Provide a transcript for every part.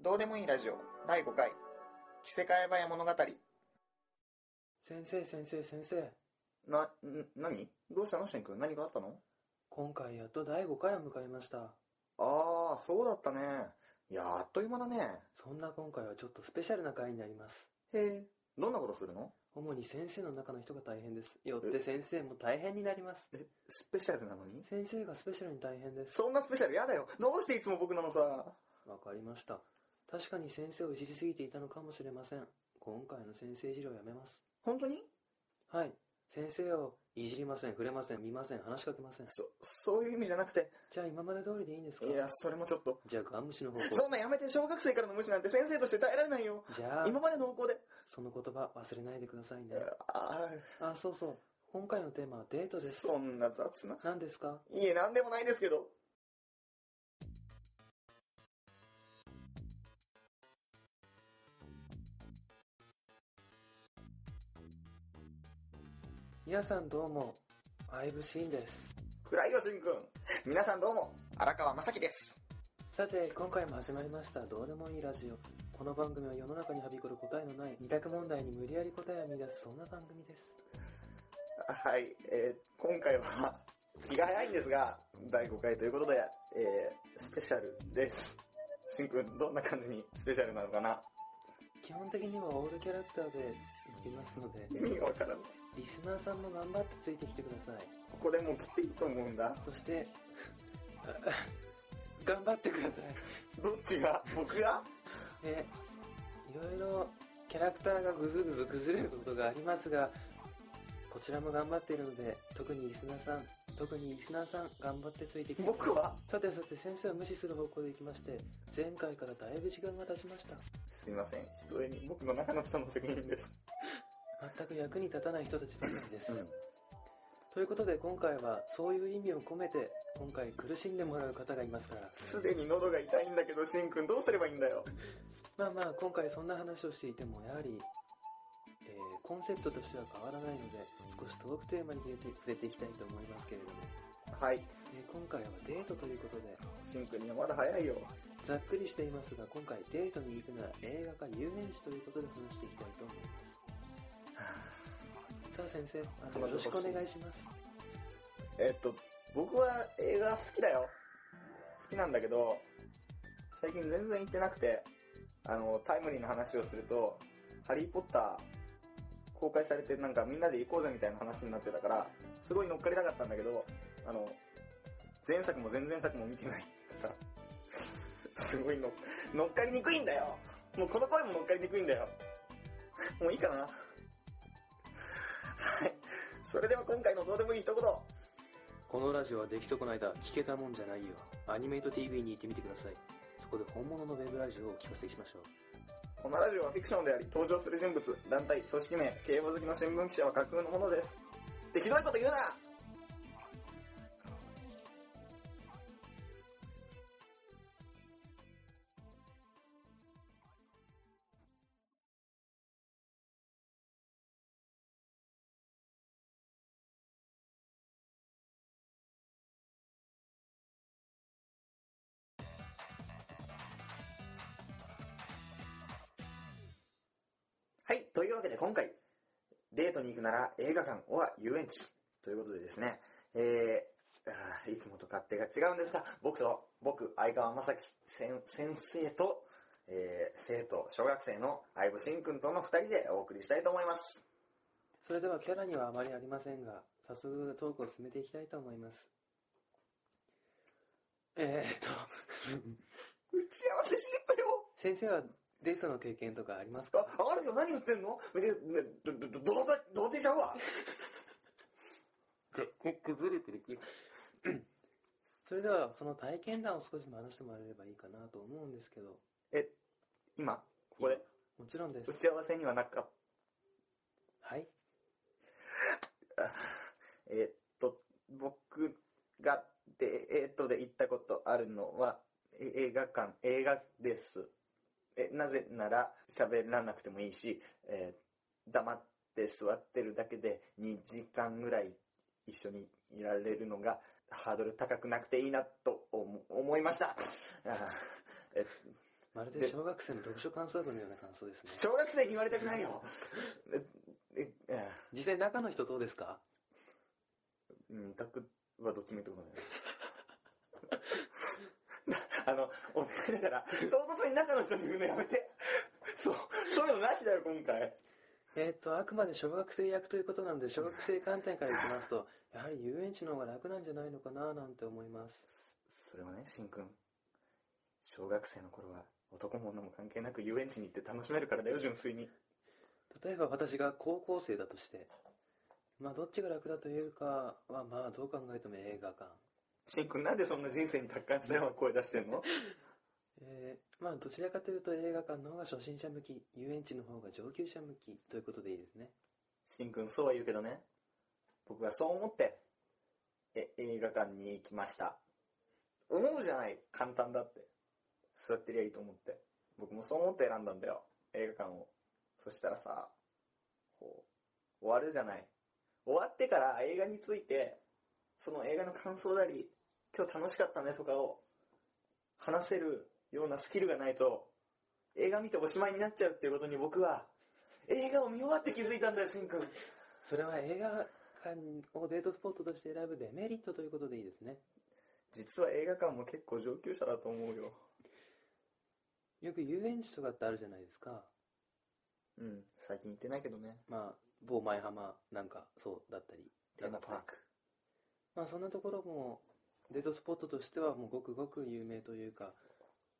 どうでもいいラジオ。第5回。着せ替え早物語。先生先生先生。な、ん、何？どうしたのしんくん？何かあったの？今回やっと第5回を迎えました。ああ、そうだったね。いやあっという間だね。そんな今回はちょっとスペシャルな回になります。へえ。どんなことするの？主に先生の中の人が大変です。よって先生も大変になります。え、スペシャルなのに？先生がスペシャルに大変です。そんなスペシャルやだよ。どうしていつも僕なのさ。わかりました確かに先生をいじりすぎていたのかもしれません今回の先生いじりをやめます本当に？はい先生をいじりません触れません見ません話しかけませんそ、そういう意味じゃなくて。じゃあ今まで通りでいいんですか？いや、それもちょっと。じゃあガン無視の方向そんなやめて、小学生からの無視なんて先生として耐えられないよ。じゃあ今までの方向で。その言葉忘れないでくださいねああ、あそうそう今回のテーマはデートですそんな雑な。何ですか？いえ、なんでもないですけど。皆さんどうもアイブシーンです暗いよ、しんくん。皆さんどうも。荒川正樹ですさて今回も始まりましたどうでもいいラジオこの番組は世の中にはびこる答えのない二択問題に無理やり答えを見出すそんな番組ですはい、えー今回は気が早いんですが、第5回ということで、えースペシャルです。しんくん、どんな感じにスペシャルなのかな？基本的にはオールキャラクターでいきますので意味がわからない。リスナーさんも頑張ってついてきてください。ここでもう切っていいと思うんだ。そして 頑張ってください。どっちが？僕が？えいろいろキャラクターがぐずぐず崩れることがありますがこちらも頑張っているので特にリスナーさん特にリスナーさん頑張ってついてきて僕は？さてさて先生を無視する方向でいきまして前回からだいぶ時間が経ちました。すいません。ひとえに僕の中の人の責任です。全く役に立たない人たちばかりです、うんということで今回はそういう意味を込めて今回苦しんでもらう方がいますからすでに喉が痛いんだけど、しんくんどうすればいいんだよ。まあまあ今回そんな話をしていてもやはり、えーコンセプトとしては変わらないので少しトークテーマに触れて触れていきたいと思いますけれども、はい。えー今回はデートということでしんくんにはまだ早いよ。ざっくりしていますが今回デートに行くなら映画か遊園地ということで話していきたいと思いますさあ先生。あとよろしくお願いします。えっと、僕は映画好きだよ。好きなんだけど、最近全然行ってなくて、あの、タイムリーな話をすると、ハリーポッター公開されてなんかみんなで行こうぜみたいな話になってたから、すごい乗っかりたかったんだけど、あの、前作も前々作も見てない。から、すごいの乗っかりにくいんだよ。もうこの声も乗っかりにくいんだよ。もういいかなはい。それでは今回のどうでもいい一言。このラジオは出来損ないだ聞けたもんじゃないよアニメイト TV に行ってみてくださいそこで本物のウェブラジオをお聞かせしましょうこのラジオはフィクションであり、登場する人物、団体、組織名、競馬好きの新聞記者は架空のものです。できないこと言うなデートに行くなら映画館は遊園地ということでですね、えー、いつもと勝手が違うんですが、僕と、僕、相川正樹先先生と、えー、生徒、小学生の相武慎君との二人でお送りしたいと思います。それではキャラにはあまりありませんが早速トークを進めていきたいと思います。えー、っと 打ち合わせしたよ。先生はデートの経験とかありますか？あ、あるよ、何言ってんの？ど、ど、ど、どどの手ちゃうわじゃ崩れてる気 それではその体験談を少しでも話してもらえればいいかなと思うんですけど。え、今、ここで、もちろんです。打ち合わせにはなかっはい。えーっと、僕がデートで行ったことあるのは、え映画館、映画です。え、なぜなら喋らなくてもいいし、えー黙って座ってるだけで2時間ぐらい一緒にいられるのがハードル高くなくていいなと思思いました。えまるで小学生の読書感想文のような感想ですね。小学生に言われたくないよ。え、え、え実際中の人どうですか？うん、タクはどっちもいいってことだよ。あの、お願いだから、唐突に中の人に言うのやめて。そう、そういうのなしだよ、今回。えっ、と、あくまで小学生役ということなので、小学生観点からいきますと、やはり遊園地の方が楽なんじゃないのかななんて思います。それはね、しんくん。小学生の頃は、男も女も関係なく遊園地に行って楽しめるからだよ、純粋に。例えば私が高校生だとして、まあどっちが楽だというかは、まあどう考えても映画館。しんくん、なんでそんな人生に達観したような声出してんの？えーまあどちらかというと映画館の方が初心者向き、遊園地の方が上級者向きということでいいですね。しんくん、そうは言うけどね。僕はそう思って、え、映画館に行きました。思うじゃない、簡単だって。座ってりゃいいと思って。僕もそう思って選んだんだよ、映画館を。そしたらさ、こう、終わるじゃない。終わってから映画について、その映画の感想なり、今日楽しかったねとかを話せるようなスキルがないと、映画見ておしまいになっちゃうっていうことに僕は、映画を見終わって気づいたんだよ、しんくん。それは映画館をデートスポットとして選ぶデメリットということでいいですね。実は映画館も結構上級者だと思うよ。よく遊園地とかってあるじゃないですか。うん、最近行ってないけどね。まあ、某舞浜なんかそうだったり。テーマパーク。まあそんなところもデートスポットとしてはもうごくごく有名というか、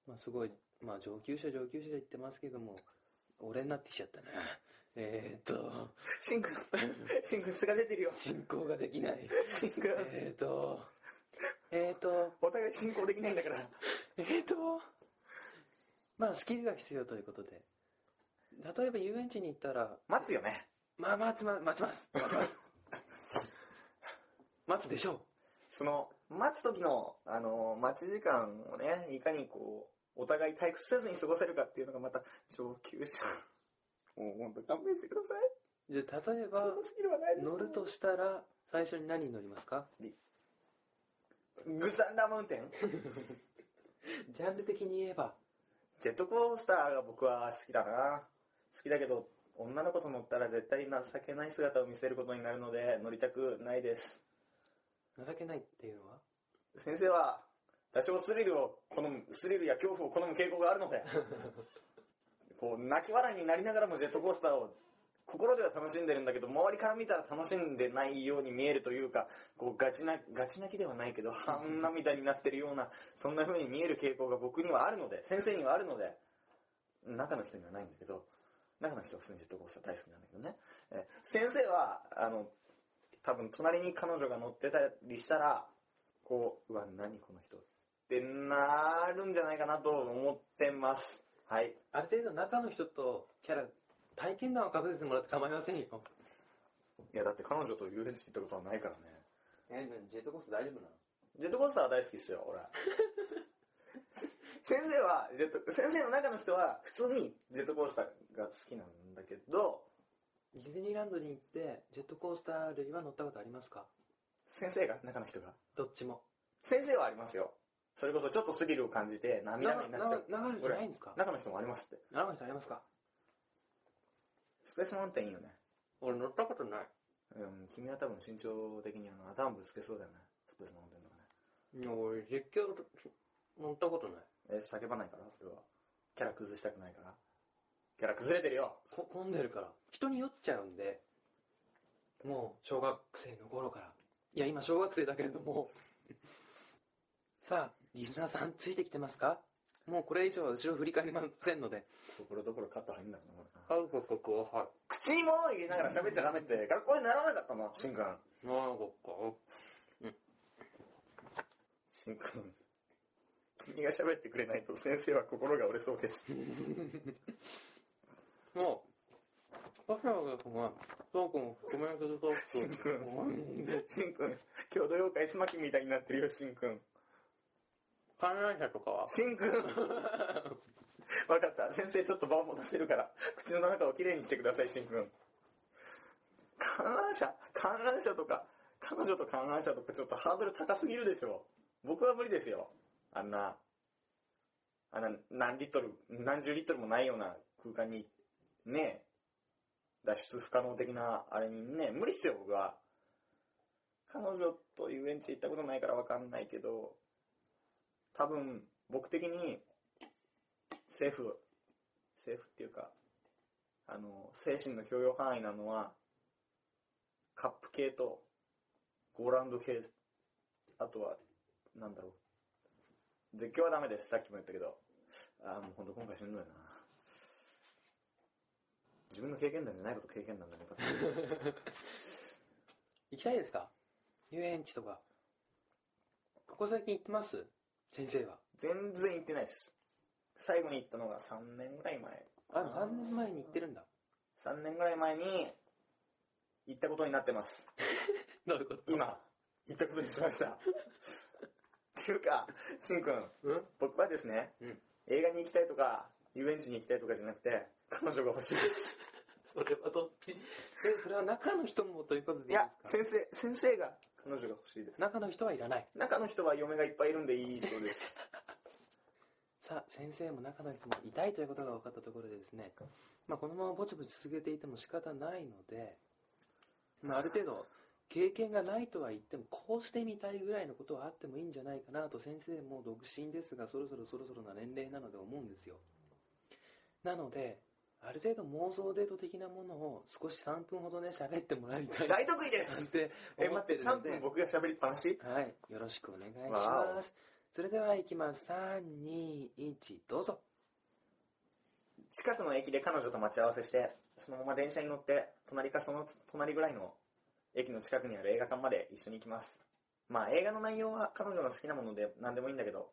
まあすごい、まあ上級者上級者で言ってますけども、俺になってきちゃったな。えーっと、シンク、シンク素が出てるよ。進行ができない。シンク、えーっと、えーっと、お互い進行できないんだから。えーっと、まあスキルが必要ということで。例えば遊園地に行ったら、待つよね。まあ待つま、待ちます。待ちます。待つでしょう。その、待つ時の、あの、待ち時間をね、いかにこう、お互い退屈せずに過ごせるかっていうのがまた上級者。もう本当勘弁してください。じゃあ例えば乗るとしたら、最初に何に乗りますか？グサンダーマウンテン ジャンル的に言えば、ジェットコースターが僕は好きだな。好きだけど、女の子と乗ったら絶対情けない姿を見せることになるので乗りたくないです。情けないっていうのは？先生は多少スリルを好む、スリルや恐怖を好む傾向があるので、こう泣き笑いになりながらもジェットコースターを心では楽しんでるんだけど、周りから見たら楽しんでないように見えるというか、こうガチな、ガチ泣きではないけど、半涙になってるような、そんな風に見える傾向が僕にはあるので、先生にはあるので、中の人にはないんだけど、中の人は普通にジェットコースター大好きなんだけどね。え先生は、あの、多分隣に彼女が乗ってたりしたら、こう、うわ、何この人ってなるんじゃないかなと思ってます。はい。ある程度中の人とキャラ、体験談をかぶせてもらって構いませんよ。いや、だって彼女と遊園地行ったことはないからね。え、ジェットコースター大丈夫なのジェットコースターは大好きっすよ、俺。先生は、ジェット、先生の中の人は普通にジェットコースターが好きなんだけど、ディズニーランドに行って、ジェットコースター類は乗ったことありますか？先生が、中の人が？どっちも。先生はありますよ。それこそちょっとスリルを感じて涙目になっちゃう。長いじゃないんですか？中の人もありますって。長い人ありますか？スペースマウンテンいいよね。俺乗ったことない。うん、君は多分身長的にあの頭ぶつけそうだよね。スペースマウンテンとかね。いや、俺実況乗ったことない。え、叫ばないからそれは。キャラ崩したくないから。キャラ崩れてるよ。こ混んでるから。人に酔っちゃうんで、もう小学生の頃から。いや、今小学生だけれども。さあ、リスナーさんついてきてますか？もうこれ以上は後ろ振り返りませんので。ところどころカット入んだろうな、これな。あ、こここ、はい。口に物を入れながら喋っちゃダメって、学校にならなかったの、しんくん。あ、ここ。しんくん。君が喋ってくれないと先生は心が折れそうです。もう、パフェが君は、トークン含めるけどトーしんくん。クしんくん。郷土妖怪スマキみたいになってるよ、しんくん。観覧車とかは？しんくん。わかった。先生ちょっと場を戻してるから、口の中をきれいにしてください、しんくん。観覧車？観覧車とか、彼女と観覧車とかちょっとハードル高すぎるでしょ。僕は無理ですよ。あんな、あの、何リットル、何十リットルもないような空間に、ね、脱出不可能的なあれにね、無理っすよ、僕は。彼女と遊園地行ったことないからわかんないけど、多分、僕的に、セーフ、セーフっていうか、あの、精神の許容範囲なのは、カップ系と、ゴーランド系、あとは、なんだろう。絶叫はダメです。さっきも言ったけど。あーもうほんと今回しんどいな。自分の経験談じゃないこと経験談だね。行きたいですか？遊園地とか。ここ最近行ってます？先生は。全然行ってないです。最後に行ったのが3年ぐらい前。あ、3年前に行ってるんだ。3年ぐらい前に行ったことになってます。どういうこと？今、行ったことにしました。っていうか、しんくん、うん？僕はですね、うん映画に行きたいとか、遊園地に行きたいとかじゃなくて、彼女が欲しいです。それはどっち？え、それは中の人もということでいいいやです、か？先生、先生が彼女が欲しいです。中の人はいらない。中の人は嫁がいっぱいいるんでいいそうです。さあ、先生も中の人もいたいということが分かったところでですね、まあ、このままぼちぼち続けていても仕方ないので、まあ、ある程度、経験がないとは言っても、こうしてみたいぐらいのことはあってもいいんじゃないかなと、先生も独身ですが、そろそろそろそろな年齢なので思うんですよ。なので、ある程度妄想デート的なものを少し3分ほどね、喋ってもらいたい。大得意ですなんてえ、思っ待ってて、3るので分僕が喋りっぱなし？はい、よろしくお願いしわます。それでは行きます。3、2、1、どうぞ。近くの駅で彼女と待ち合わせして、そのまま電車に乗って、隣かその隣ぐらいの駅の近くにある映画館まで一緒に行きます。まあ映画の内容は彼女の好きなもので何でもいいんだけど、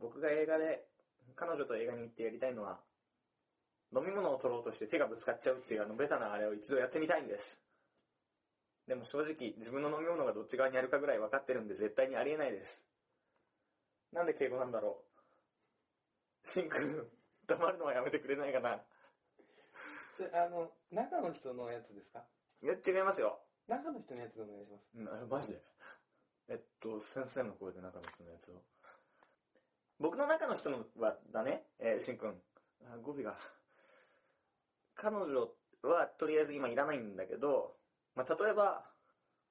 僕が映画で彼女と映画に行ってやりたいのは、飲み物を取ろうとして手がぶつかっちゃうっていうあのベタなあれを一度やってみたいんです。でも正直自分の飲み物がどっち側にあるかぐらい分かってるんで絶対にありえないです。なんで敬語なんだろう。シンくん、黙るのはやめてくれないかな。それあの、中の人のやつですか？いや、違いますよ。中の人のやつでお願いします。うん、あマジで。えっと、先生の声で中の人のやつを。僕の中の人のは、だね、えー、しんくん。あ語尾が。彼女はとりあえず今いらないんだけど、まあ、例えば、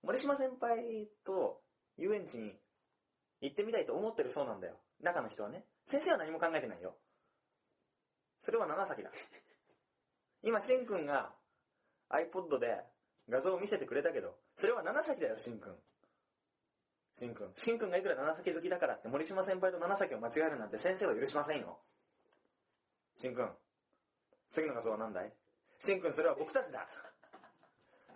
森島先輩と遊園地に行ってみたいと思ってるそうなんだよ。中の人はね。先生は何も考えてないよ。それは七崎だ。今、しんくんが iPod で画像を見せてくれたけど、それは七崎だよ、しんくん。しんくん。しんくんがいくら七崎好きだからって森島先輩と七崎を間違えるなんて先生は許しませんよ。しんくん。次の画像は何だい？しんくん、それは僕たちだ。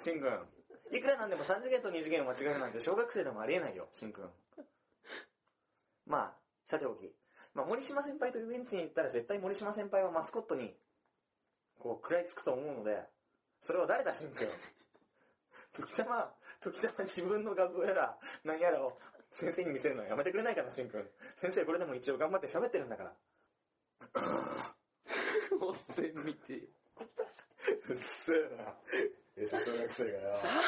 しんくん。いくらなんでも3次元と2次元を間違えるなんて小学生でもありえないよ、しんくん。まあ、さておき。まあ、森島先輩と遊園地に行ったら絶対森島先輩はマスコットに、こう、食らいつくと思うので、それは誰だ、しんくん？時たま、時たま自分の画像やら、何やらを先生に見せるのはやめてくれないかな、しんくん。先生これでも一応頑張って喋ってるんだから。おっせん見て。うっせえな。え、小学生がよ。さあ、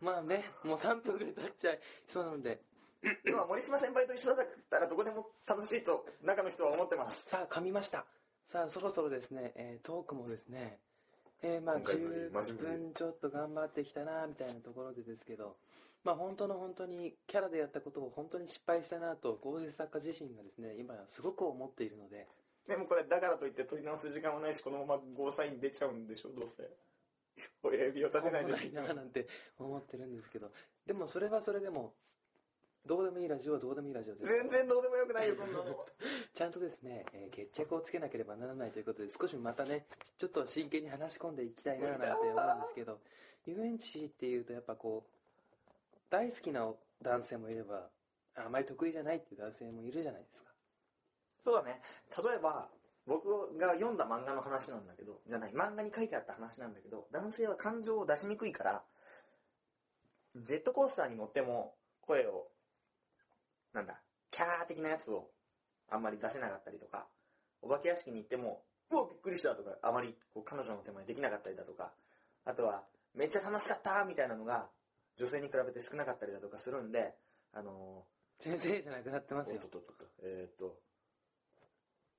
まあね、もう3分ぐらい経っちゃいそうなので、今、森島先輩と一緒だったらどこでも楽しいと中の人は思ってます。さあ、噛みました。さあ、そろそろですね、えートークもですね、えーまあ、今回より10真面目に分ちょっと頑張ってきたな、みたいなところでですけど、まあ、本当の本当に、キャラでやったことを本当に失敗したなと、合成作家自身がですね、今すごく思っているので、でもこれ、だからといって取り直す時間はないし、このままゴーサイン出ちゃうんでしょ、どうせ。親指を立てないで。ないな、なんて思ってるんですけど、でもそれはそれでも、どうでもいいラジオはどうでもいいラジオです。全然どうでもよくないよ、そんなの。ちゃんとですね、えー決着をつけなければならないということで、少しまたね、ちょっと真剣に話し込んでいきたいななんて思うんですけど、遊園地っていうとやっぱこう、大好きな男性もいれば、あまり得意じゃないっていう男性もいるじゃないですか。そうだね。例えば、僕が読んだ漫画の話なんだけど、じゃない、漫画に書いてあった話なんだけど、男性は感情を出しにくいから、ジェットコースターに乗っても声を、なんだ、キャー的なやつをあんまり出せなかったりとか、お化け屋敷に行っても、うわ、びっくりしたとか、あまりこう彼女の手前できなかったりだとか、あとは、めっちゃ楽しかったみたいなのが、女性に比べて少なかったりだとかするんで、あの先生じゃなくなってますよーおっ。とっとっと、えーっと、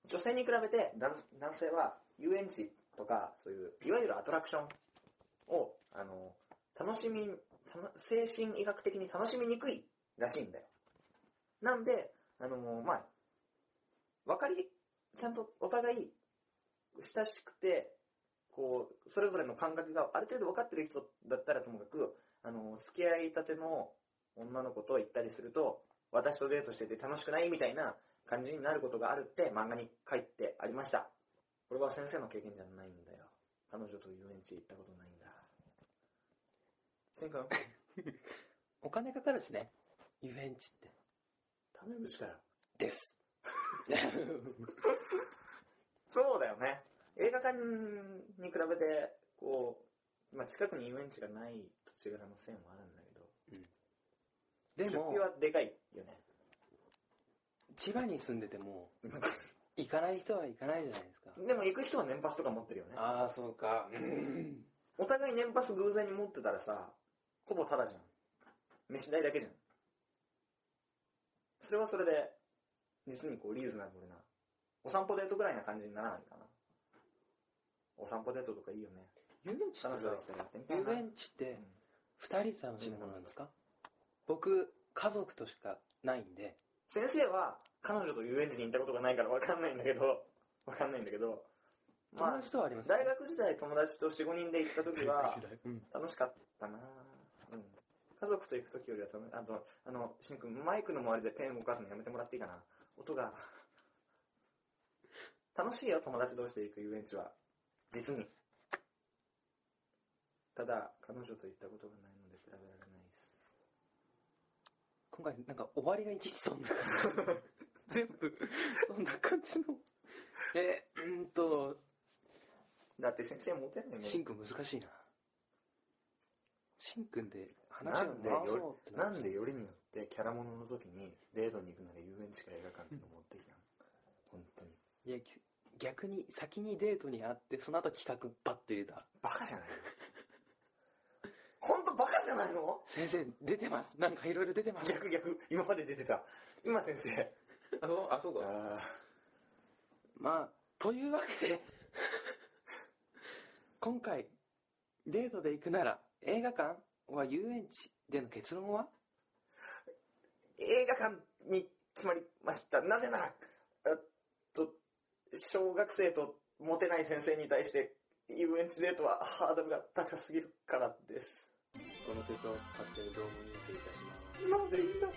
女性に比べて男性は遊園地とかそういういわゆるアトラクションをあの楽しみ精神医学的に楽しみにくいらしいんだよ。なんであのまあ分かりちゃんとお互い親しくてこうそれぞれの感覚がある程度分かってる人だったらともかくあの付き合いたての女の子と行ったりすると私とデートしてて楽しくないみたいな感じになることがあるって漫画に書いてありました。これは先生の経験じゃないんだよ。彼女と遊園地行ったことないんだ。しんくんお金かかるしね。遊園地って。タメ口かよです。そうだよね。映画館に比べてこう、まあ、近くに遊園地がない土地柄のせいもあるんだけど。でも出費はでかいよね千葉に住んでても 行かない人は行かないじゃないですか。でも行く人は年パスとか持ってるよね。ああそうか。うん。お互い年パス偶然に持ってたらさほぼタダじゃん。飯代だけじゃん。それはそれで実にこうリーズナブルなお散歩デートぐらいな感じにならないかな。お散歩デートとかいいよね。遊園地って遊園地ってうん。2人で楽しむものなんですか？僕家族としかないんで先生は彼女と遊園地に行ったことがないから分かんないんだけど分かんないんだけど友まあ達とはあります大学時代友達と45人で行った時はうん。楽しかったな。うん。家族と行く時よりは楽あとあのしんくんマイクの周りでペン動かすのやめてもらっていいかな。音が。楽しいよ友達同士で行く遊園地は。実に。ただ彼女と行ったことがないので比べられない今回なんか終わりがいきそうな感じ。全部そんな感じの。えうーんと。だって先生モテないもんしんくん難しいな。しんくんで話をなんで回そうよってなんでよりによってキャラものの時にデートに行くなら遊園地か映画館っていうの持ってきたの？本当に。いやぎ逆に先にデートに会ってその後企画バッと入れた。バカじゃないバカじゃないの？先生出てます。なんかいろいろ出てます。逆逆。今まで出てた。今先生。あそう？あそうか。あまあというわけで今回デートで行くなら映画館は遊園地での結論は？映画館に決まりました。なぜならえっと小学生とモテない先生に対して遊園地デートはハードルが高すぎるからですこの曲を勝手にどうも認定いたします。なんでいいんだ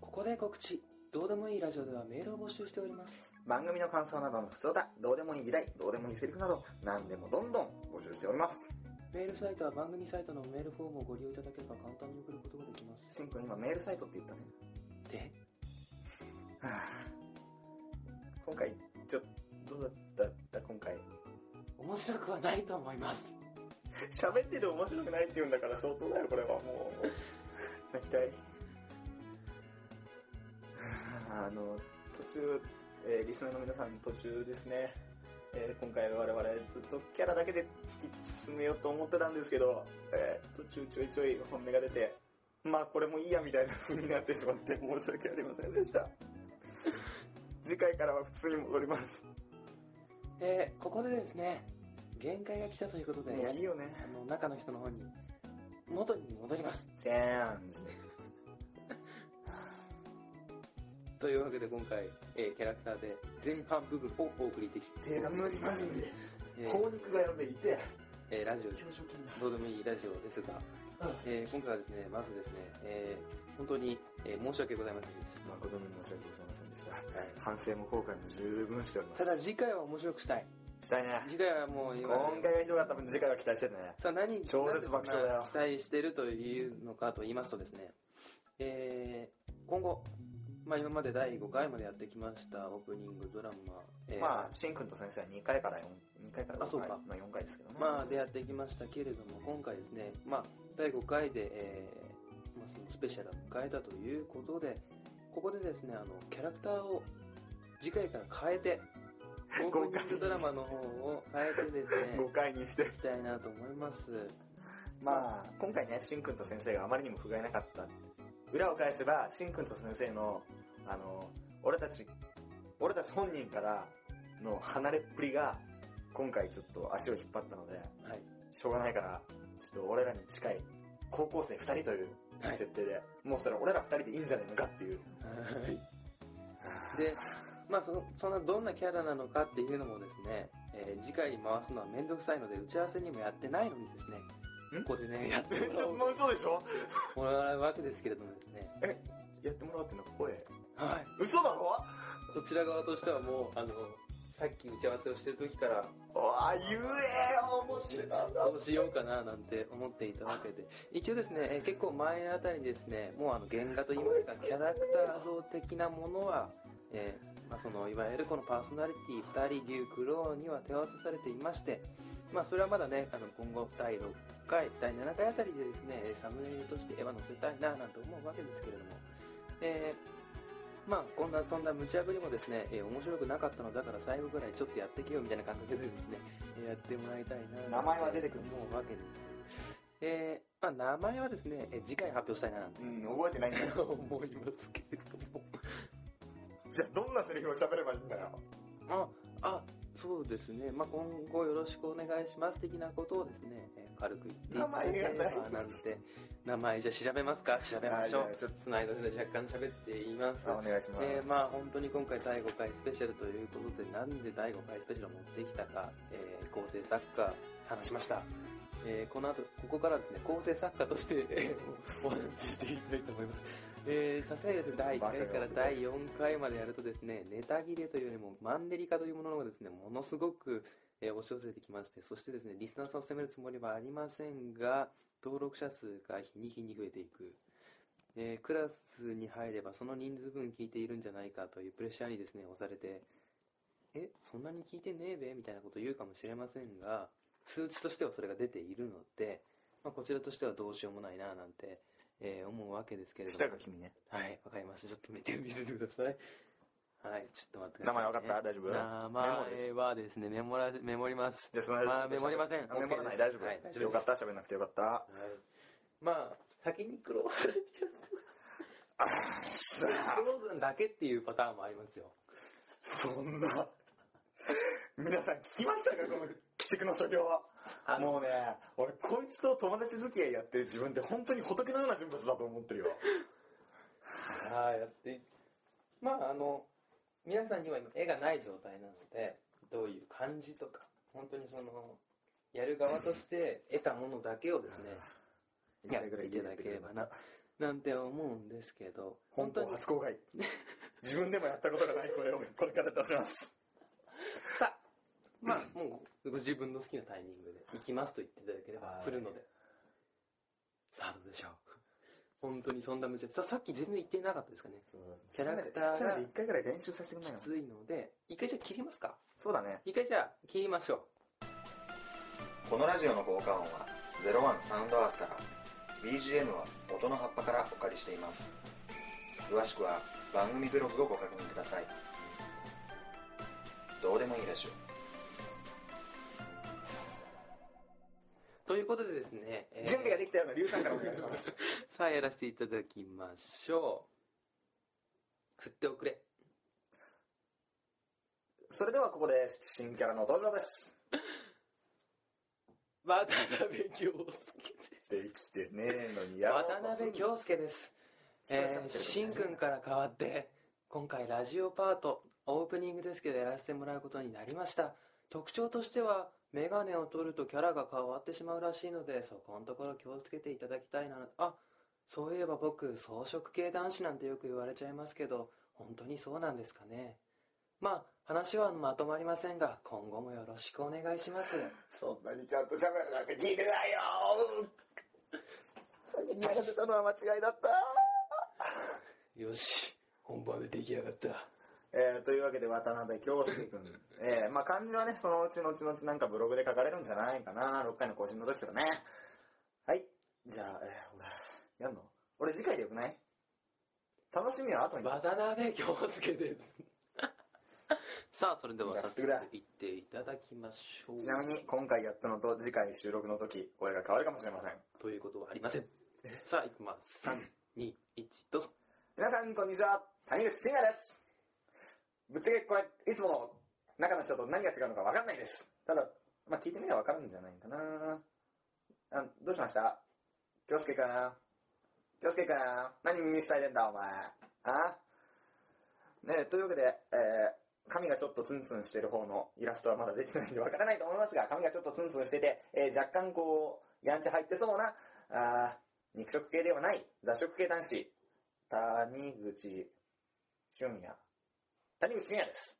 ここで告知どうでもいいラジオではメールを募集しております。番組の感想などの普通だどうでもいい議題どうでもいいセリフなど何でもどんどん募集しております。メールサイトは番組サイトのメールフォームをご利用いただければ簡単に送ることができます。しんくん今メールサイトって言ったね。で？はあ。今回ちょどうだった？今回。面白くはないと思います。喋ってて面白くないって言うんだから相当だよこれはもう。泣きたい。はああの途中、えーリスナーの皆さん途中ですね、えー今回我々ずっとキャラだけで突き進めようと思ってたんですけど、えー途中ちょいちょい本音が出てまあこれもいいやみたいな風になってしまって 申し訳ありませんでした。次回からは普通に戻ります。えーここでですね限界が来たということでもういいよね。あの中の人の方に元に戻ります。チェーンというわけで今回、えーキャラクターで前半部分をお送りでき手が無理マジ無理えー高肉がやべえてえーラジオ表彰金だどうでもいいラジオですが、えー今回はですねまずですね、えー本当に、えー申し訳ございませんでし誠に申し訳ございませんでした。た、はい。反省も後悔も十分しております。ただ次回は面白くしたい。したいね。次回はもう今今回がひどかった分次回は期待しててね。さあ何超絶爆笑だよ。期待してるというのかと言いますとですね、えー今後、まあ、今まで第5回までやってきましたオープニングドラマ、えー。まあしんくんと先生は2回から4 2回から5回あそうか。まあ4回ですけどね。まあ、でやってきましたけれども今回ですね、まあ、第5回で、えーまあ、そのスペシャルを迎えたということでここでですねあのキャラクターを次回から変えてオープニングドラマの方を変えてですね 誤解にして。いきたいなと思います。まあ今回ねしんくんと先生があまりにも不甲斐なかった裏を返せばしんくんと先生のあの俺たち俺たち本人からの離れっぷりが今回ちょっと足を引っ張ったのではい。しょうがないからちょっと俺らに近い高校生2人というはい。設定で、もうそれ俺ら2人でいいんじゃないのかっていう。はい。でまあそのそのどんなキャラなのかっていうのもですね、えー次回に回すのは面倒くさいので打ち合わせにもやってないのにですねんここでね。やってえもらおうもうそうでしょ？もらうわけですけれどもですね。やってもらうってのは声？はい。嘘だろ？こちら側としてはもうあのさっき打ち合わせをしてる時からあ言えよ面白いな。んだどうしようかななんて思っていたわけで。一応ですね、えー結構前あたりにですねもうあの原画といいますかキャラクター像的なものは、えーまあ、そのいわゆるこのパーソナリティ2人竜クローには手渡されていましてまあそれはまだねあの今後第6回第7回あたりでですねえーサムネイルとして絵は載せたいななんて思うわけですけれどもえーまあこんなとんだ無茶ぶりもですね、えー面白くなかったのだから最後ぐらいちょっとやってけよみたいな感覚でですね、えーやってもらいたいな名前は出てくる思うわけです。えーまあ、名前はですね、えー次回発表したいななんてうん覚えてないんだよ思いますけれども。じゃあどんなセリフを喋ればいいんだよあ、あ、そうですね。まあ、今後よろしくお願いします的なことをですね、えー軽く言っていただければなんて、名前じゃあ調べますか？調べましょう。ちょっ。その間で若干喋っています。あお願いします、えーまあ本当に今回第5回スペシャルということでなんで第5回スペシャルを持ってきたか、えー構成作家話しました、えーこの後ここからですね構成作家として、えーお話ししていきたいと思いますえー、さすがにですね第1回から第4回までやるとですねネタ切れというよりもマンネリ化というものがですねものすごく、えー押し寄せてきましてそしてですねリスナーさんを責めるつもりはありませんが登録者数が日に日に増えていく。えークラスに入ればその人数分聞いているんじゃないかというプレッシャーにですね押されてえそんなに聞いてねえべみたいなことを言うかもしれませんが数値としてはそれが出ているので、まあ、こちらとしてはどうしようもないななんて、えー思うわけですけれども。来たか君ね。はいわかりました。ちょっと見て見せてください。はいちょっと待ってください、ね、名前わかった？大丈夫？名前はですねメモらメモります。じゃあそのまあメモりません。あメモらない大丈夫、はい。大丈夫よかった喋んなくてよかった。はい。まあ先にクローズクローズだけっていうパターンもありますよ。そんな。皆さん聞きましたか？この鬼畜の所業あの。もうね俺こいつと友達付き合いやってる自分って本当に仏のような人物だと思ってるよ。はいやっていまああの皆さんには今絵がない状態なのでどういう感じとか本当にそのやる側として得たものだけをですねやっていただければななんて思うんですけど本当初公開。自分でもやったことがない声をこれから出します。さあまあもうご自分の好きなタイミングで行きますと言っていただければはい。来るので。さあどうでしょう。本当にそんな無茶ささっき全然言ってなかったですかね。キャラクターが一回ぐらい練習させてくれないのきついので一回じゃあ切りますか。そうだね。一回じゃあ切りましょこのラジオの効果音は01サウンドアースから BGM は音の葉っぱからお借りしています。詳しくは番組ブログをご確認ください。どうでもいいラジオということでですね、えー準備ができたようなリュウさんからお願いします。さあやらせていただきましょう。振っておくれ。それではここで新キャラの登場です。渡辺京介です。できてねえのにやろう渡辺京介です。えー、しんくんから変わって今回ラジオパートオープニングですけどやらせてもらうことになりました特徴としてはメガネを取るとキャラが変わってしまうらしいのでそこのところ気をつけていただきたいなあそういえば僕草食系男子なんてよく言われちゃいますけど本当にそうなんですかね。まあ話はまとまりませんが今後もよろしくお願いします。そんなにちゃんと喋るなんて聞いてないよ。先にやらせたのは間違いだった。よし本番で出来上がったえー、というわけで渡辺京介君、えー、まあ漢字はねそのうち後々なんかブログで書かれるんじゃないかな6回の更新の時とかねはいじゃあ、えー、俺やんの？俺次回でよくない？楽しみは後に。渡辺京介です。さあ、それでは早速行っていただきましょう。ちなみに今回やったのと次回収録の時、声が変わるかもしれません。ということはありません。さあ、行きます。3、2、1、どうぞ。皆さんこんにちは、谷口真也です。ぶっちゃけこれ、いつもの中の人と何が違うのか分かんないです。ただ、まあ聞いてみれば分かるんじゃないかなあどうしました？京介かな？京介かな？何耳塞いでんだお前。あ？ね、というわけで、えー髪がちょっとツンツンしてる方のイラストはまだ出てないんで分からないと思いますが、髪がちょっとツンツンしてて、えー若干こう、やんちゃ入ってそうな、あ肉食系ではない雑食系男子、谷口俊也。谷口俊也です。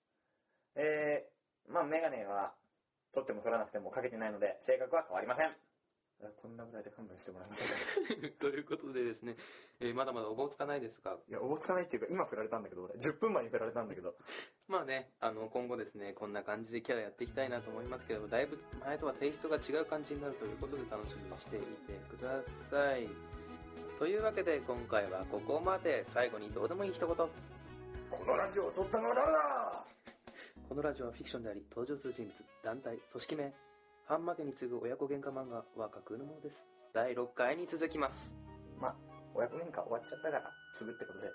えー、まあメガネは、取っても取らなくてもかけてないので、性格は変わりません。こんなぐらいで勘弁してもらえませんか？ということでですね、えーまだまだおぼつかないですが、いや、おぼつかないっていうか、今振られたんだけど、俺、10分前に振られたんだけど、まあね、あの、今後ですね、こんな感じでキャラやっていきたいなと思いますけども、だいぶ前とはテイストが違う感じになるということで楽しみにしていてください。というわけで、今回はここまで。最後にどうでもいい一言。このラジオを撮ったのは誰だ？このラジオはフィクションであり、登場する人物、団体、組織名、ハンマ家に次ぐ親子喧嘩漫画は架空のものです。第6回に続きます。まあ、親子喧嘩終わっちゃったから、すぐってことで。